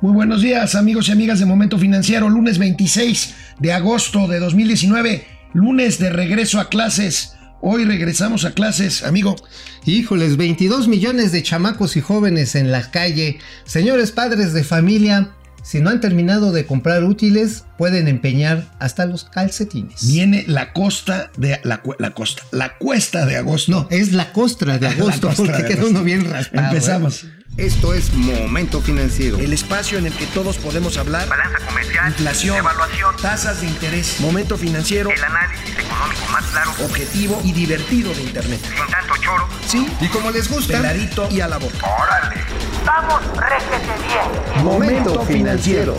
Muy buenos días amigos y amigas de Momento Financiero, lunes 26 de agosto de 2019, lunes de regreso a clases. Hoy regresamos a clases, amigo. Híjoles, 22 millones de chamacos y jóvenes en la calle. Señores padres de familia, si no han terminado de comprar útiles, pueden empeñar hasta los calcetines. Viene la costa de la, la costa, la cuesta de agosto. No, es la costra de agosto, porque uno bien raspado. ¿eh? Esto es Momento Financiero. El espacio en el que todos podemos hablar. Balanza comercial. Inflación. Evaluación. Tasas de interés. Momento Financiero. El análisis económico más claro. Objetivo y divertido de Internet. Sin tanto choro. Sí. Y como les gusta. Peladito y a la boca. ¡Órale! ¡Vamos, réjete bien! Momento Financiero.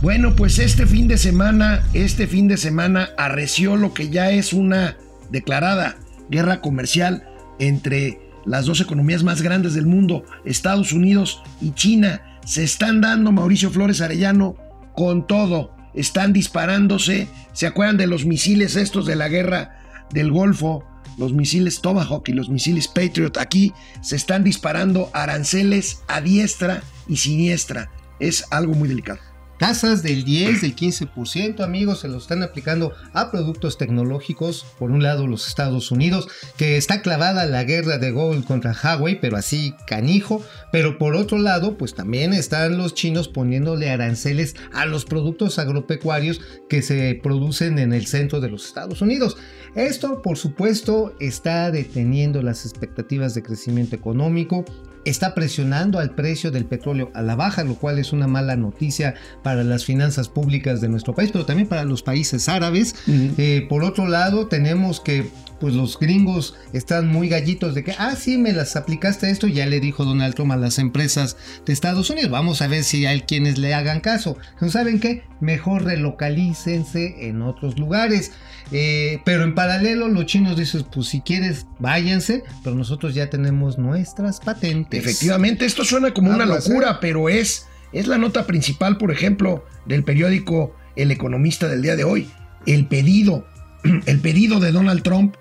Bueno, pues este fin de semana, este fin de semana arreció lo que ya es una declarada guerra comercial entre las dos economías más grandes del mundo, Estados Unidos y China. Se están dando, Mauricio Flores Arellano, con todo. Están disparándose. ¿Se acuerdan de los misiles estos de la guerra del Golfo? Los misiles Tomahawk y los misiles Patriot. Aquí se están disparando aranceles a diestra y siniestra. Es algo muy delicado. Tasas del 10, del 15%, amigos, se lo están aplicando a productos tecnológicos. Por un lado, los Estados Unidos, que está clavada la guerra de Google contra Huawei, pero así canijo. Pero por otro lado, pues también están los chinos poniéndole aranceles a los productos agropecuarios que se producen en el centro de los Estados Unidos. Esto, por supuesto, está deteniendo las expectativas de crecimiento económico, está presionando al precio del petróleo a la baja, lo cual es una mala noticia para las finanzas públicas de nuestro país, pero también para los países árabes. Uh -huh. eh, por otro lado, tenemos que pues los gringos están muy gallitos de que, ah, sí, me las aplicaste esto, ya le dijo Donald Trump a las empresas de Estados Unidos, vamos a ver si hay quienes le hagan caso. ¿No saben qué? Mejor relocalícense en otros lugares. Eh, pero en paralelo los chinos dicen, pues si quieres, váyanse, pero nosotros ya tenemos nuestras patentes. Efectivamente, esto suena como una locura, pero es, es la nota principal, por ejemplo, del periódico El Economista del día de hoy. El pedido, el pedido de Donald Trump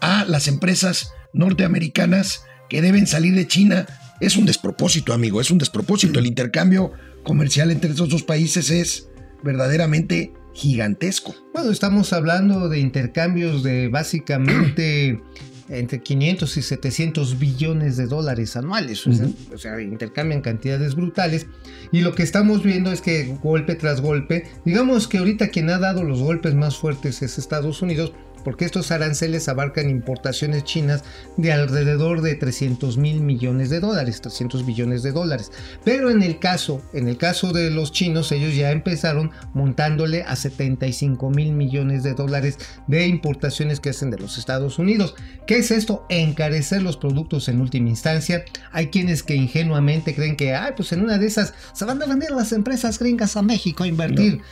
a las empresas norteamericanas que deben salir de China es un despropósito, amigo, es un despropósito. El intercambio comercial entre esos dos países es verdaderamente gigantesco. Bueno, estamos hablando de intercambios de básicamente entre 500 y 700 billones de dólares anuales. Uh -huh. o, sea, intercambian cantidades brutales. Y lo que estamos viendo es que golpe tras golpe, digamos que ahorita quien ha dado los golpes más fuertes es Estados Unidos, porque estos aranceles abarcan importaciones chinas de alrededor de 300 mil millones de dólares, 300 billones de dólares. Pero en el caso, en el caso de los chinos, ellos ya empezaron montándole a 75 mil millones de dólares de importaciones que hacen de los Estados Unidos. ¿Qué es esto? Encarecer los productos en última instancia. Hay quienes que ingenuamente creen que, ay, pues en una de esas se van a vender las empresas gringas a México a invertir.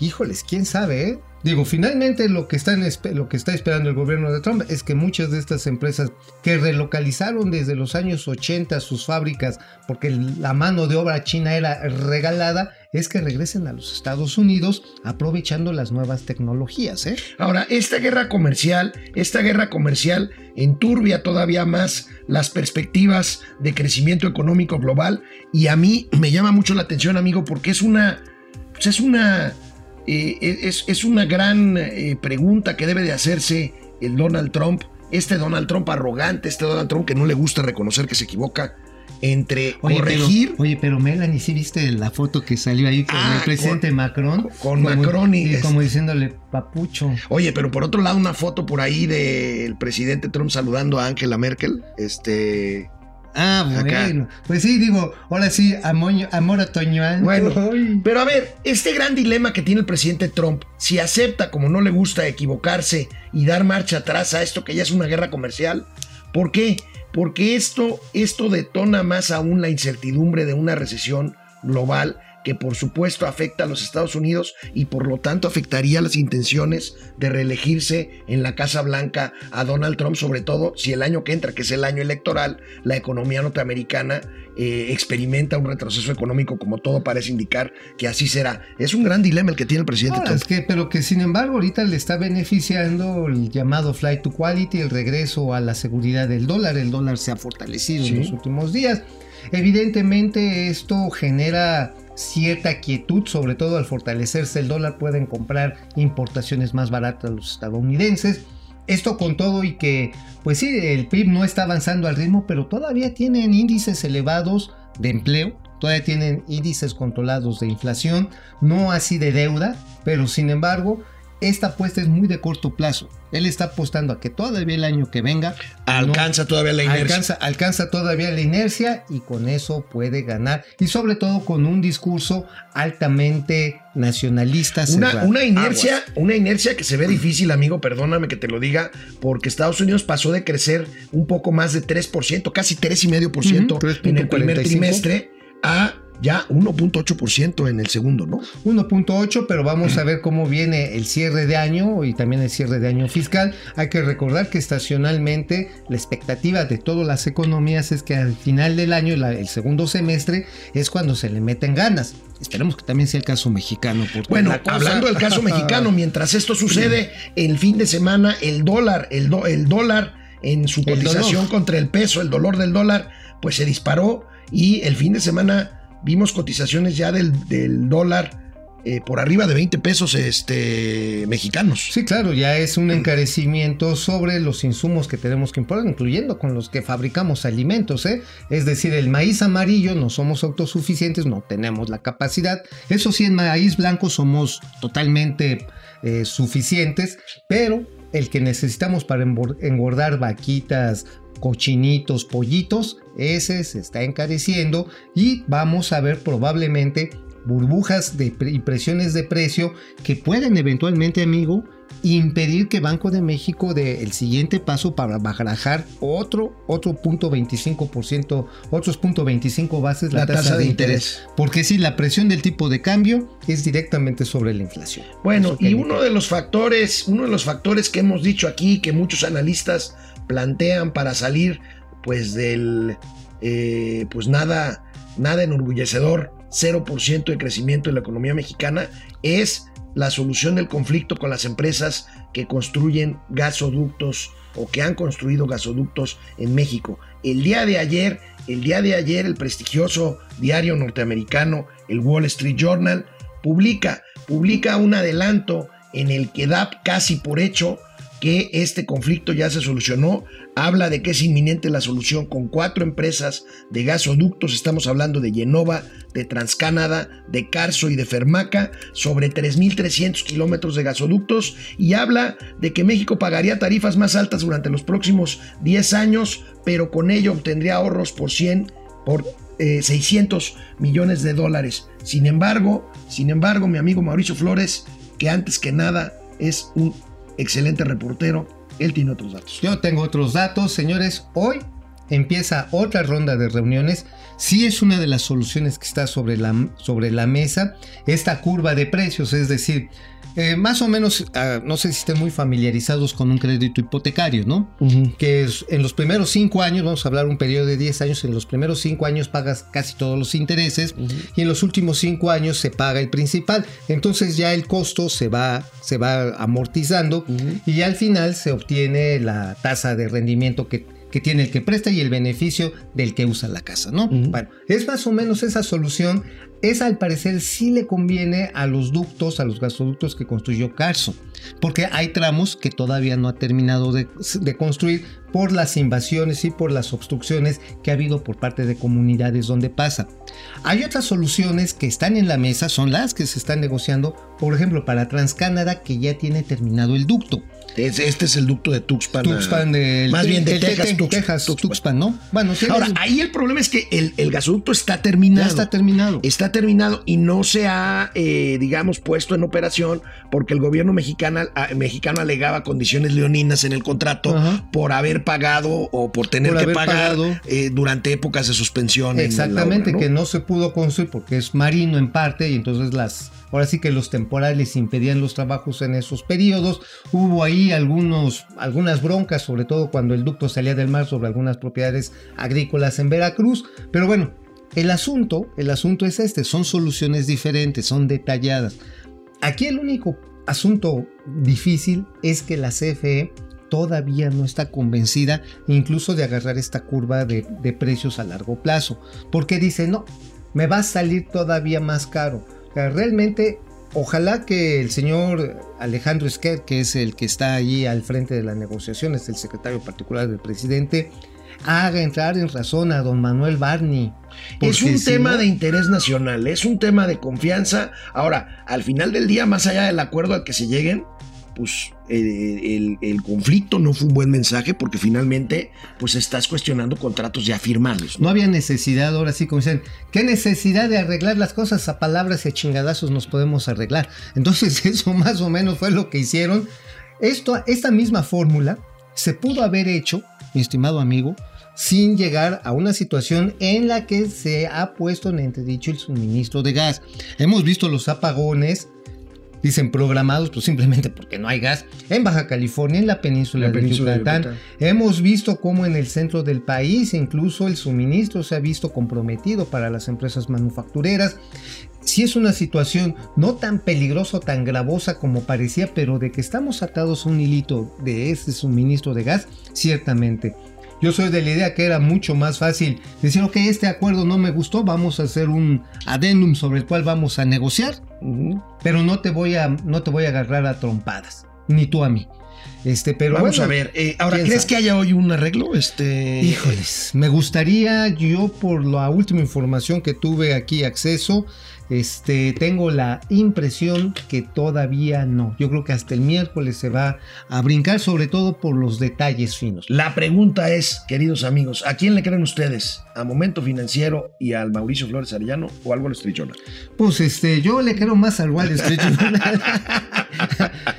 Híjoles, quién sabe, ¿eh? Digo, finalmente lo que, está esperando el gobierno de Trump es que muchas de estas empresas que relocalizaron desde los años 80 sus fábricas porque la mano de obra china era regalada, es que regresen a los Estados Unidos aprovechando las nuevas tecnologías. ¿eh? Ahora, esta guerra comercial, esta guerra comercial enturbia todavía más las perspectivas de crecimiento económico global y a mí me llama mucho la atención, amigo, porque es una... Pues es una eh, es, es, una gran eh, pregunta que debe de hacerse el Donald Trump, este Donald Trump arrogante, este Donald Trump que no le gusta reconocer que se equivoca entre oye, corregir. Pero, oye, pero Melanie, ¿sí viste la foto que salió ahí con ah, el presidente con, Macron? Con, como, Macron y, y como diciéndole papucho. Oye, pero por otro lado, una foto por ahí del presidente Trump saludando a Angela Merkel. Este. Ah, bueno. Acá. Pues sí, digo, ahora sí, amor, amor otoñal. Bueno, pero a ver, este gran dilema que tiene el presidente Trump, si acepta, como no le gusta, equivocarse y dar marcha atrás a esto que ya es una guerra comercial, ¿por qué? Porque esto, esto detona más aún la incertidumbre de una recesión global que por supuesto afecta a los Estados Unidos y por lo tanto afectaría las intenciones de reelegirse en la Casa Blanca a Donald Trump, sobre todo si el año que entra, que es el año electoral, la economía norteamericana eh, experimenta un retroceso económico como todo parece indicar que así será. Es un gran dilema el que tiene el presidente Ahora, Trump. es que, pero que sin embargo ahorita le está beneficiando el llamado flight to quality, el regreso a la seguridad del dólar. El dólar se ha fortalecido Sí. en los últimos días. Evidentemente esto genera cierta quietud, sobre todo al fortalecerse el dólar pueden comprar importaciones más baratas los estadounidenses. Esto con todo y que, pues sí, el PIB no está avanzando al ritmo, pero todavía tienen índices elevados de empleo, todavía tienen índices controlados de inflación, no así de deuda, pero sin embargo, esta apuesta es muy de corto plazo. Él está apostando a que todavía el año que venga Alcanza todavía la inercia. alcanza, alcanza todavía la inercia y con eso puede ganar. Y sobre todo con un discurso altamente nacionalista. Una, inercia, Aguas. una inercia que se ve difícil, amigo, perdóname que te lo diga, porque Estados Unidos pasó de crecer un poco más de 3%, casi 3,5% Ujú, en el primer 3.45. trimestre, a ya 1.8% en el segundo, ¿no? 1.8, pero vamos a ver cómo viene el cierre de año y también el cierre de año fiscal. Hay que recordar que estacionalmente la expectativa de todas las economías es que al final del año, la- el segundo semestre, es cuando se le meten ganas. Esperemos que también sea el caso mexicano. Bueno, cosa- hablando del caso mexicano, mientras esto sucede, el fin de semana, el dólar, el, do- el dólar en su cotización contra el peso, el dolor del dólar, pues se disparó y el fin de semana vimos cotizaciones ya del, del dólar eh, por arriba de 20 pesos este, mexicanos. Sí, claro, ya es un encarecimiento sobre los insumos que tenemos que importar, incluyendo con los que fabricamos alimentos, ¿eh? Es decir, el maíz amarillo no somos autosuficientes, no tenemos la capacidad. Eso sí, en maíz blanco somos totalmente eh, suficientes, pero el que necesitamos para engordar vaquitas, cochinitos, pollitos, ese se está encareciendo y vamos a ver probablemente burbujas de y presiones de precio que pueden eventualmente, amigo, impedir que Banco de México dé el siguiente paso para bajar otro, otro punto 25%, otros punto 25 bases la, tasa, de, interés. Porque si la presión del tipo de cambio es directamente sobre la inflación. Bueno, y uno de los factores, uno de los factores que hemos dicho aquí, que muchos analistas plantean para salir, pues del, eh, pues nada, nada enorgullecedor, 0% de crecimiento de la economía mexicana, es la solución del conflicto con las empresas que construyen gasoductos o que han construido gasoductos en México. El día de ayer, el día de ayer, el prestigioso diario norteamericano, el Wall Street Journal, publica, publica un adelanto en el que da casi por hecho que este conflicto ya se solucionó. Habla de que es inminente la solución con cuatro empresas de gasoductos. Estamos hablando de Genova, de Transcanada, de Carso y de Fermaca, sobre 3.300 kilómetros de gasoductos. Y habla de que México pagaría tarifas más altas durante los próximos 10 años, pero con ello obtendría ahorros por 100, por eh, 600 millones de dólares. Sin embargo, sin embargo, mi amigo Mauricio Flores, que antes que nada es un excelente reportero, él tiene otros datos. Yo tengo otros datos, señores. Hoy empieza otra ronda de reuniones. Sí es una de las soluciones que está sobre la, sobre la mesa. Esta curva de precios, es decir, eh, más o menos, ah, no sé si estén muy familiarizados con un crédito hipotecario, ¿no? Que es- en los primeros cinco años, vamos a hablar un periodo de 10 años, en los primeros cinco años pagas casi todos los intereses y en los últimos cinco años se paga el principal. Entonces ya el costo se va, se va amortizando y ya al final se obtiene la tasa de rendimiento que, que tiene el que presta y el beneficio del que usa la casa, ¿no? Bueno, es más o menos esa solución. Esa al parecer sí le conviene a los ductos, a los gasoductos que construyó Carso, porque hay tramos que todavía no ha terminado de, de construir por las invasiones y por las obstrucciones que ha habido por parte de comunidades donde pasa. Hay otras soluciones que están en la mesa, son las que se están negociando, por ejemplo, para Transcanada que ya tiene terminado el ducto. Es- Este es el ducto de Tuxpan. Tuxpan del Más bien de Texas, Texas, Tuxpan. Tuxpan, ¿no? Bueno, sí, Ahora, es- ahí el problema es que el, el gasoducto está terminado. ya está terminado. Está terminado y no se ha, eh, digamos, puesto en operación porque el gobierno mexicano mexicana, a- mexicano alegaba condiciones leoninas en el contrato Ajá. por haber pagado o por tener Por que pagar eh, durante épocas de suspensión. en la Exactamente, obra, ¿no? que no se pudo construir porque es marino en parte y entonces las, ahora sí que los temporales impedían los trabajos en esos periodos. Hubo ahí algunos, algunas broncas, sobre todo cuando el ducto salía del mar sobre algunas propiedades agrícolas en Veracruz. Pero bueno, el asunto, el asunto es este, son soluciones diferentes, son detalladas. Aquí el único asunto difícil es que la CFE todavía no está convencida incluso de agarrar esta curva de, de precios a largo plazo, porque dice, no, me va a salir todavía más caro. O sea, realmente, ojalá que el señor Alejandro Esquer, que es el que está allí al frente de las negociaciones, el secretario particular del presidente, haga entrar en razón a don Manuel Barney. Es un si tema no- de interés nacional, es un tema de confianza. Ahora, al final del día, más allá del acuerdo al que se lleguen, pues el, conflicto no fue un buen mensaje porque finalmente pues estás cuestionando contratos ya firmados. ¿no? No había necesidad, ahora sí, como dicen, ¿qué necesidad de arreglar las cosas? A palabras y chingadazos nos podemos arreglar. Entonces, eso más o menos fue lo que hicieron. Esto, esta misma fórmula se pudo haber hecho, mi estimado amigo, sin llegar a una situación en la que se ha puesto en entredicho el suministro de gas. Hemos visto los apagones, dicen programados, pues simplemente porque no hay gas, en Baja California, en la península, La de, península de Yucatán. Yucatán. Hemos visto cómo en el centro del país incluso el suministro se ha visto comprometido para las empresas manufactureras. Si es una situación no tan peligrosa o tan gravosa como parecía, pero de que estamos atados a un hilito de ese suministro de gas, ciertamente. Yo soy de la idea que era mucho más fácil decir, ok, este acuerdo no me gustó, vamos a hacer un adendum sobre el cual vamos a negociar, Pero no te voy a, no te voy a agarrar a trompadas, ni tú a mí. Este, pero Vamos bueno, a ver, eh, ahora, ¿crees que haya hoy un arreglo? Este, Híjoles, me gustaría, yo por la última información que tuve aquí acceso, este, tengo la impresión que todavía no. Yo creo que hasta el miércoles se va a brincar, sobre todo por los detalles finos. La pregunta es, queridos amigos, ¿a quién le creen ustedes? ¿A Momento Financiero y al Mauricio Flores Arellano o algo a la estrichona? Pues este, yo le quiero más al Wall Street Journal.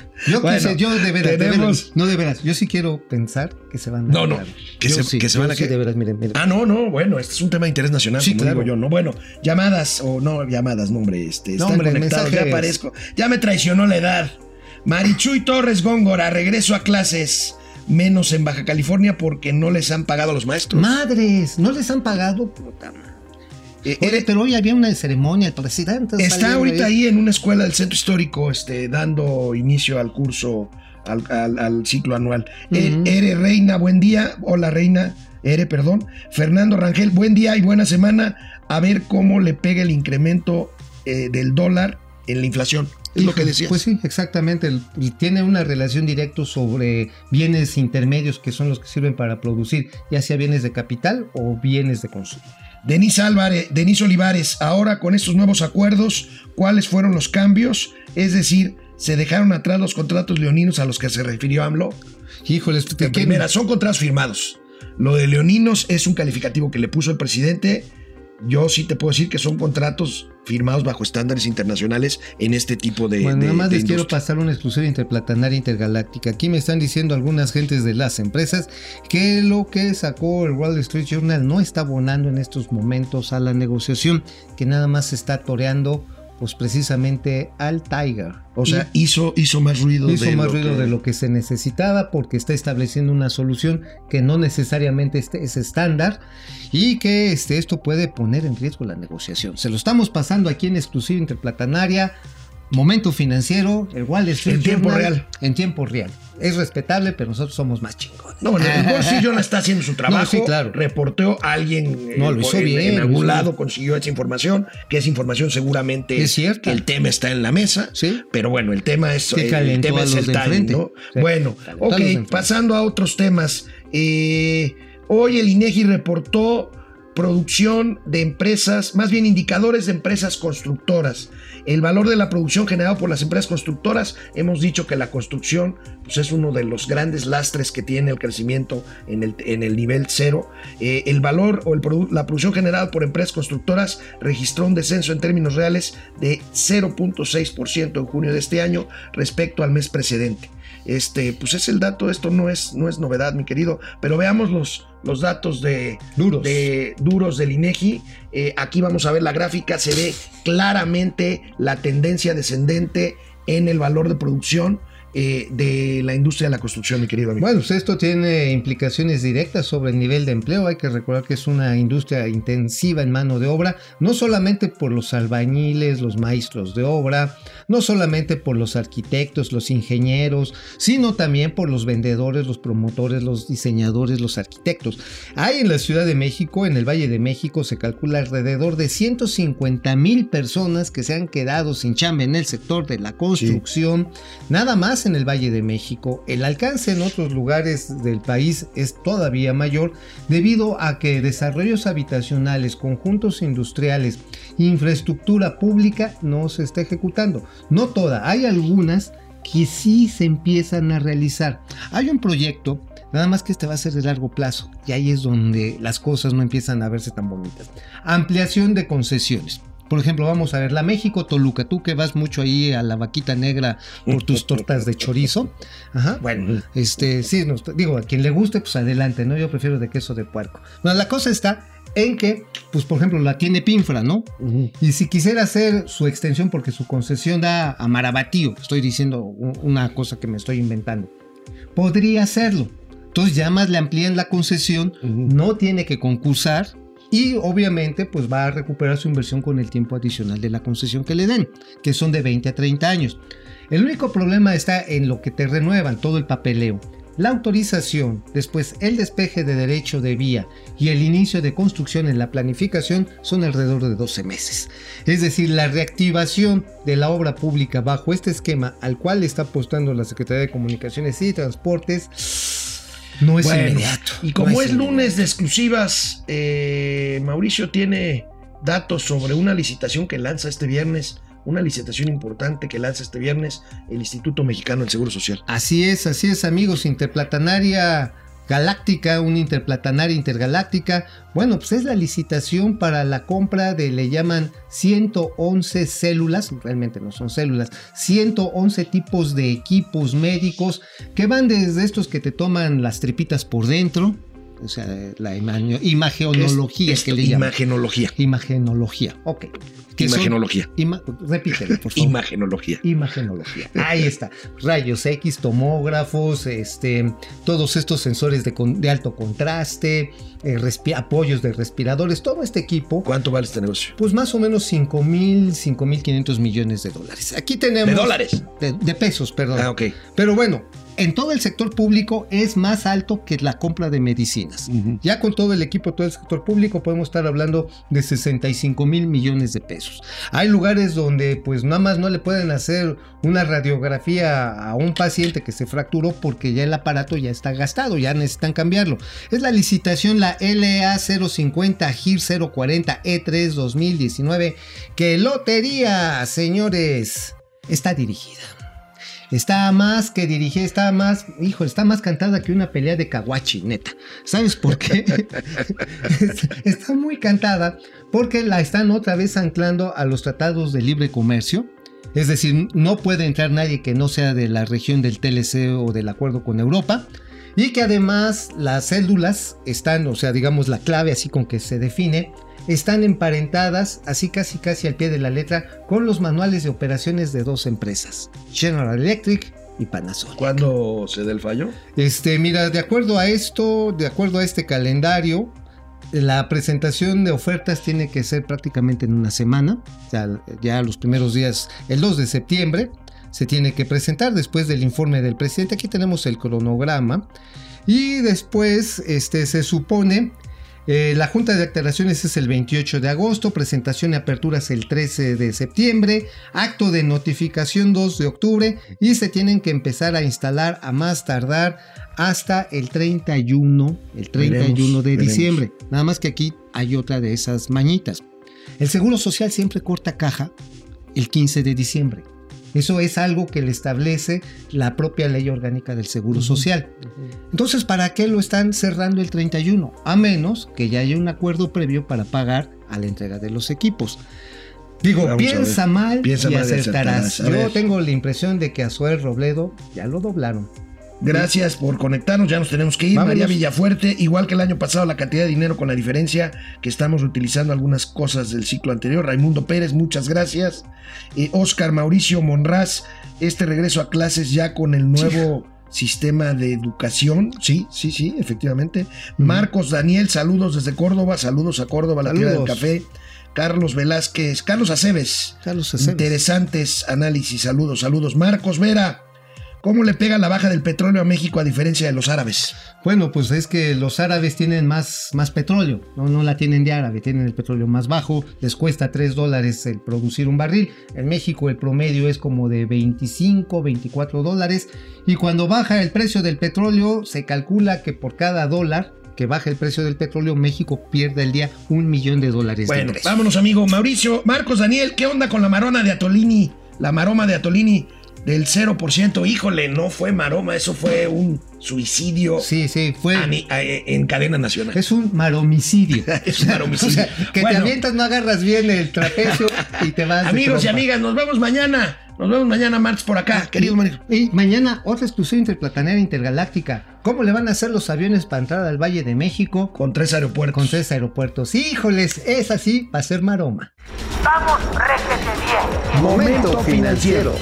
yo Bueno, qué sé, yo de veras, de tenemos- veras, no de veras, yo sí quiero pensar que se van a No, no, que Yo se- sí, que se yo van a sí, de veras, miren, miren. Ah, no, no, bueno, este es un tema de interés nacional, Sí, como claro. digo yo, ¿no? Bueno, llamadas o no llamadas, no, hombre, este, están hombre, conectados, ya aparezco. Ya me traicionó la edad. Marichuy Torres Góngora, regreso a clases, menos en Baja California porque no les han pagado a los maestros. Madres, ¿no les han pagado? Puta madre. Eh, Oye, eh, pero hoy había una ceremonia, el presidente. Está ahorita ahí en una escuela del centro histórico, este, dando inicio al curso, al, al- al ciclo anual. Eh. Ere Reina, buen día. Hola Reina, Ere, perdón. Fernando Rangel, buen día y buena semana. A ver cómo le pega el incremento eh, del dólar en la inflación. Es lo que decías. Pues sí, exactamente. y tiene una relación directa sobre bienes intermedios que son los que sirven para producir, ya sea bienes de capital o bienes de consumo. Denis Álvarez, Denis Olivares, ahora con estos nuevos acuerdos, ¿cuáles fueron los cambios? Es decir, ¿se dejaron atrás los contratos leoninos a los que se refirió AMLO? Híjoles, ¿te En primera, son contratos firmados. Lo de Leoninos es un calificativo que le puso el presidente. Yo sí te puedo decir que son contratos firmados bajo estándares internacionales en este tipo de. Bueno, de- nada más de les quiero pasar una exclusiva interplatanaria intergaláctica. Aquí me están diciendo algunas gentes de las empresas que lo que sacó el Wall Street Journal no está abonando en estos momentos a la negociación, que nada más se está toreando, pues precisamente al Tiger. O sea, hizo, hizo más ruido hizo de más lo ruido que- de lo que se necesitaba porque está estableciendo una solución que no necesariamente este es estándar y que este, esto puede poner en riesgo la negociación. Se lo estamos pasando aquí en exclusiva interplatanaria. Momento financiero, el Wall Street En tiempo Journal, real. En tiempo real. Es respetable, pero nosotros somos más chingones. No, el Journal está haciendo su trabajo. No, sí, claro. Reporteó a alguien eh, No, lo hizo en, bien, en algún lado, consiguió esa información, que esa información seguramente Es cierta. que el tema está en la mesa. Sí. Pero bueno, el tema es, Que el tema es el enfrente. ¿no? Sí, Bueno, ok, pasando a otros temas. Eh, hoy el INEGI reportó producción de empresas, más bien indicadores de empresas constructoras. El valor de la producción generado por las empresas constructoras, hemos dicho que la construcción pues, es uno de los grandes lastres que tiene el crecimiento en el, nivel cero. Eh, el valor o la producción generada por empresas constructoras registró un descenso en términos reales de 0.6% en junio de este año respecto al mes precedente. Este, pues es el dato, esto no es, no es novedad, mi querido, pero veamos los, los datos de, Duros. de duros del INEGI. Eh, aquí vamos a ver la gráfica, se ve claramente la tendencia descendente en el valor de producción eh, de la industria de la construcción, mi querido amigo. Bueno, pues esto tiene implicaciones directas sobre el nivel de empleo. Hay que recordar que es una industria intensiva en mano de obra, no solamente por los albañiles, los maestros de obra, no solamente por los arquitectos, los ingenieros, sino también por los vendedores, los promotores, los diseñadores, los arquitectos. Hay en la Ciudad de México, en el Valle de México, se calcula alrededor de 150 mil personas que se han quedado sin chamba en el sector de la construcción, nada más en el Valle de México. El alcance en otros lugares del país es todavía mayor debido a que desarrollos habitacionales, conjuntos industriales, infraestructura pública no se está ejecutando. No toda, hay algunas que sí se empiezan a realizar. Hay un proyecto, nada más que este va a ser de largo plazo, y ahí es donde las cosas no empiezan a verse tan bonitas. Ampliación de concesiones. Por ejemplo, vamos a ver la México Toluca, tú que vas mucho ahí a la vaquita negra por tus tortas de chorizo. Ajá, bueno, este, sí, digo, a quien le guste, pues adelante, ¿no? Yo prefiero de queso de puerco. Bueno, la cosa está en que, pues por ejemplo, la tiene Pinfra, ¿no? Y si quisiera hacer su extensión porque su concesión da a Marabatío, estoy diciendo una cosa que me estoy inventando, podría hacerlo. Entonces ya más le amplían la concesión, no tiene que concursar y obviamente pues va a recuperar su inversión con el tiempo adicional de la concesión que le den, que son de 20 a 30 años. El único problema está en lo que te renuevan, todo el papeleo. La autorización, después el despeje de derecho de vía y el inicio de construcción en la planificación son alrededor de 12 meses. Es decir, la reactivación de la obra pública bajo este esquema al cual está apostando la Secretaría de Comunicaciones y Transportes no es Bueno, inmediato. Y como No es inmediato. lunes de exclusivas, eh, Mauricio tiene datos sobre una licitación que lanza este viernes, una licitación importante que lanza este viernes el Instituto Mexicano del Seguro Social. Así es, así es, amigos. Interplatanaria galáctica, una interplatanaria intergaláctica. Bueno, pues es la licitación para la compra de, le llaman 111 células, realmente no son células, 111 tipos de equipos médicos que van desde estos que te toman las tripitas por dentro, o sea, la ima- imagenología Es- que esto, le llaman. Imagenología. Imagenología, ok. Imagenología. ima- repítelo, por favor. Imagenología. Imagenología. Ahí está. Rayos X, tomógrafos, este, todos estos sensores de, con- de alto contraste, eh, apoyos de respiradores, todo este equipo, ¿Cuánto vale este negocio? pues más o menos 5 mil, 5 mil 500 millones de dólares. Aquí tenemos... ¿De dólares? De, de pesos, perdón. Ah, ok. Pero bueno, en todo el sector público es más alto que la compra de medicinas. Ya con todo el equipo, todo el sector público, podemos estar hablando de 65 mil millones de pesos. Hay lugares donde pues nada más no le pueden hacer una radiografía a un paciente que se fracturó porque ya el aparato ya está gastado, ya necesitan cambiarlo. Es la licitación, la LA 050 GIR 040 E3 2019, que lotería, señores, está dirigida. Está más que dirigida, está más, hijo, está más cantada que una pelea de Kawachi, neta. ¿Sabes por qué? está muy cantada porque la están otra vez anclando a los tratados de libre comercio. Es decir, no puede entrar nadie que no sea de la región del TLC o del acuerdo con Europa. Y que además las células están, o sea, digamos la clave así con que se define, están emparentadas, así casi casi al pie de la letra, con los manuales de operaciones de dos empresas, General Electric y Panasonic. ¿Cuándo se da el fallo? Este, mira, de acuerdo a esto, de acuerdo a este calendario, la presentación de ofertas tiene que ser prácticamente en una semana, o sea, ya los primeros días, el 2 de septiembre, se tiene que presentar después del informe del presidente. Aquí tenemos el cronograma. Y después este, se supone eh, la junta de aclaraciones es el 28 de agosto, presentación y aperturas el 13 de septiembre, acto de notificación 2 de octubre y se tienen que empezar a instalar a más tardar hasta el 31, el 31 Veremos, de veremos. diciembre. Nada más que aquí hay otra de esas mañitas. El Seguro Social siempre corta caja el 15 de diciembre. Eso es algo que le establece la propia ley orgánica del Seguro Social. Entonces, ¿para qué lo están cerrando el 31? A menos que ya haya un acuerdo previo para pagar a la entrega de los equipos. Digo, Vamos piensa mal Piensa y mal y acertarás. Yo tengo la impresión de que a Zoé Robledo ya lo doblaron. Gracias por conectarnos, ya nos tenemos que ir. Vámonos. María Villafuerte, igual que el año pasado, la cantidad de dinero con la diferencia que estamos utilizando algunas cosas del ciclo anterior. Raimundo Pérez, muchas gracias. Eh, Oscar Mauricio Monraz, este regreso a clases ya con el nuevo sistema de educación. Sí, sí, sí, efectivamente. Marcos Daniel, saludos desde Córdoba, saludos a Córdoba, la tierra del café. Carlos Velázquez, Carlos Aceves. Carlos Aceves. Interesantes análisis, saludos, saludos. Marcos Vera, ¿cómo le pega la baja del petróleo a México a diferencia de los árabes? Bueno, pues es que los árabes tienen más, más petróleo, ¿no? no la tienen de árabe, tienen el petróleo más bajo, les cuesta 3 dólares el producir un barril. En México el promedio es como de 25, 24 dólares y cuando baja el precio del petróleo se calcula que por cada dólar que baja el precio del petróleo México pierde al día un millón de dólares Bueno, vámonos, amigo. Mauricio, Marcos Daniel, ¿qué onda con la marona de Atolini? La maroma de Atolini del 0%. Híjole, no fue maroma, eso fue un suicidio Sí, sí, fue... a a- en cadena nacional. Es un maromicidio. Es un maromicidio. O sea, que Bueno. te avientas, no agarras bien el trapecio y te vas. Amigos y amigas, nos vemos mañana. Nos vemos mañana, martes, por acá, querido Mauricio. Y mañana otra exclusión interplatanera intergaláctica. ¿Cómo le van a hacer los aviones para entrar al Valle de México Con tres aeropuertos. con tres aeropuertos? Híjoles, es así, va a ser maroma. Vamos, réjete bien. Momento financiero.